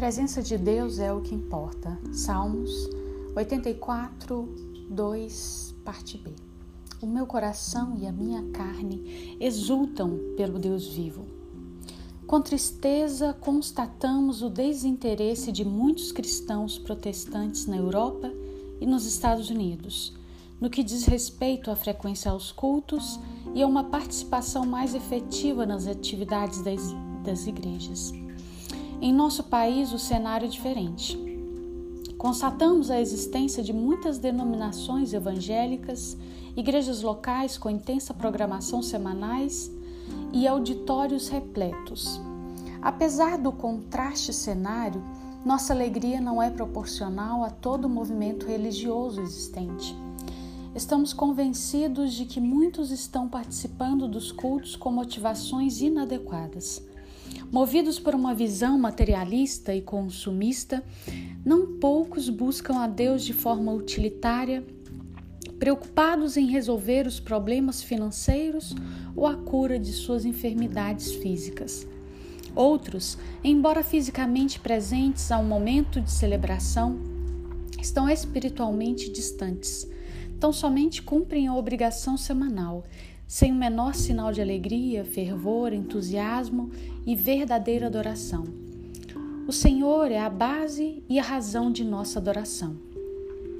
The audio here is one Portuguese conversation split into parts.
presença de Deus é o que importa. Salmos 84, 2, parte B. O meu coração e a minha carne exultam pelo Deus vivo. Com tristeza, constatamos o desinteresse de muitos cristãos protestantes na Europa e nos Estados Unidos, no que diz respeito à frequência aos cultos e a uma participação mais efetiva nas atividades das, das igrejas. Em nosso país, o cenário é diferente. Constatamos a existência de muitas denominações evangélicas, igrejas locais com intensa programação semanais e auditórios repletos. Apesar do contraste cenário, nossa alegria não é proporcional a todo o movimento religioso existente. Estamos convencidos de que muitos estão participando dos cultos com motivações inadequadas. Movidos por uma visão materialista e consumista, não poucos buscam a Deus de forma utilitária, preocupados em resolver os problemas financeiros ou a cura de suas enfermidades físicas. Outros, embora fisicamente presentes a um momento de celebração, estão espiritualmente distantes. Tão somente cumprem a obrigação semanal sem o menor sinal de alegria, fervor, entusiasmo e verdadeira adoração. O Senhor é a base e a razão de nossa adoração.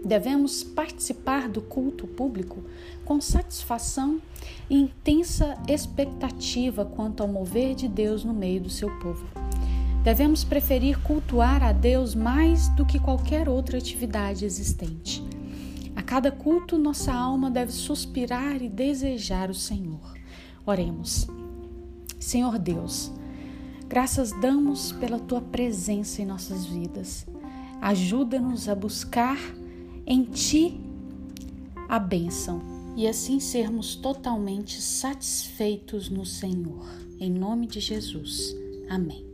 Devemos participar do culto público com satisfação e intensa expectativa quanto ao mover de Deus no meio do seu povo. Devemos preferir cultuar a Deus mais do que qualquer outra atividade existente. Cada culto, nossa alma deve suspirar e desejar o Senhor. Oremos. Senhor Deus, graças damos pela tua presença em nossas vidas. Ajuda-nos a buscar em ti a bênção e assim sermos totalmente satisfeitos no Senhor. Em nome de Jesus. Amém.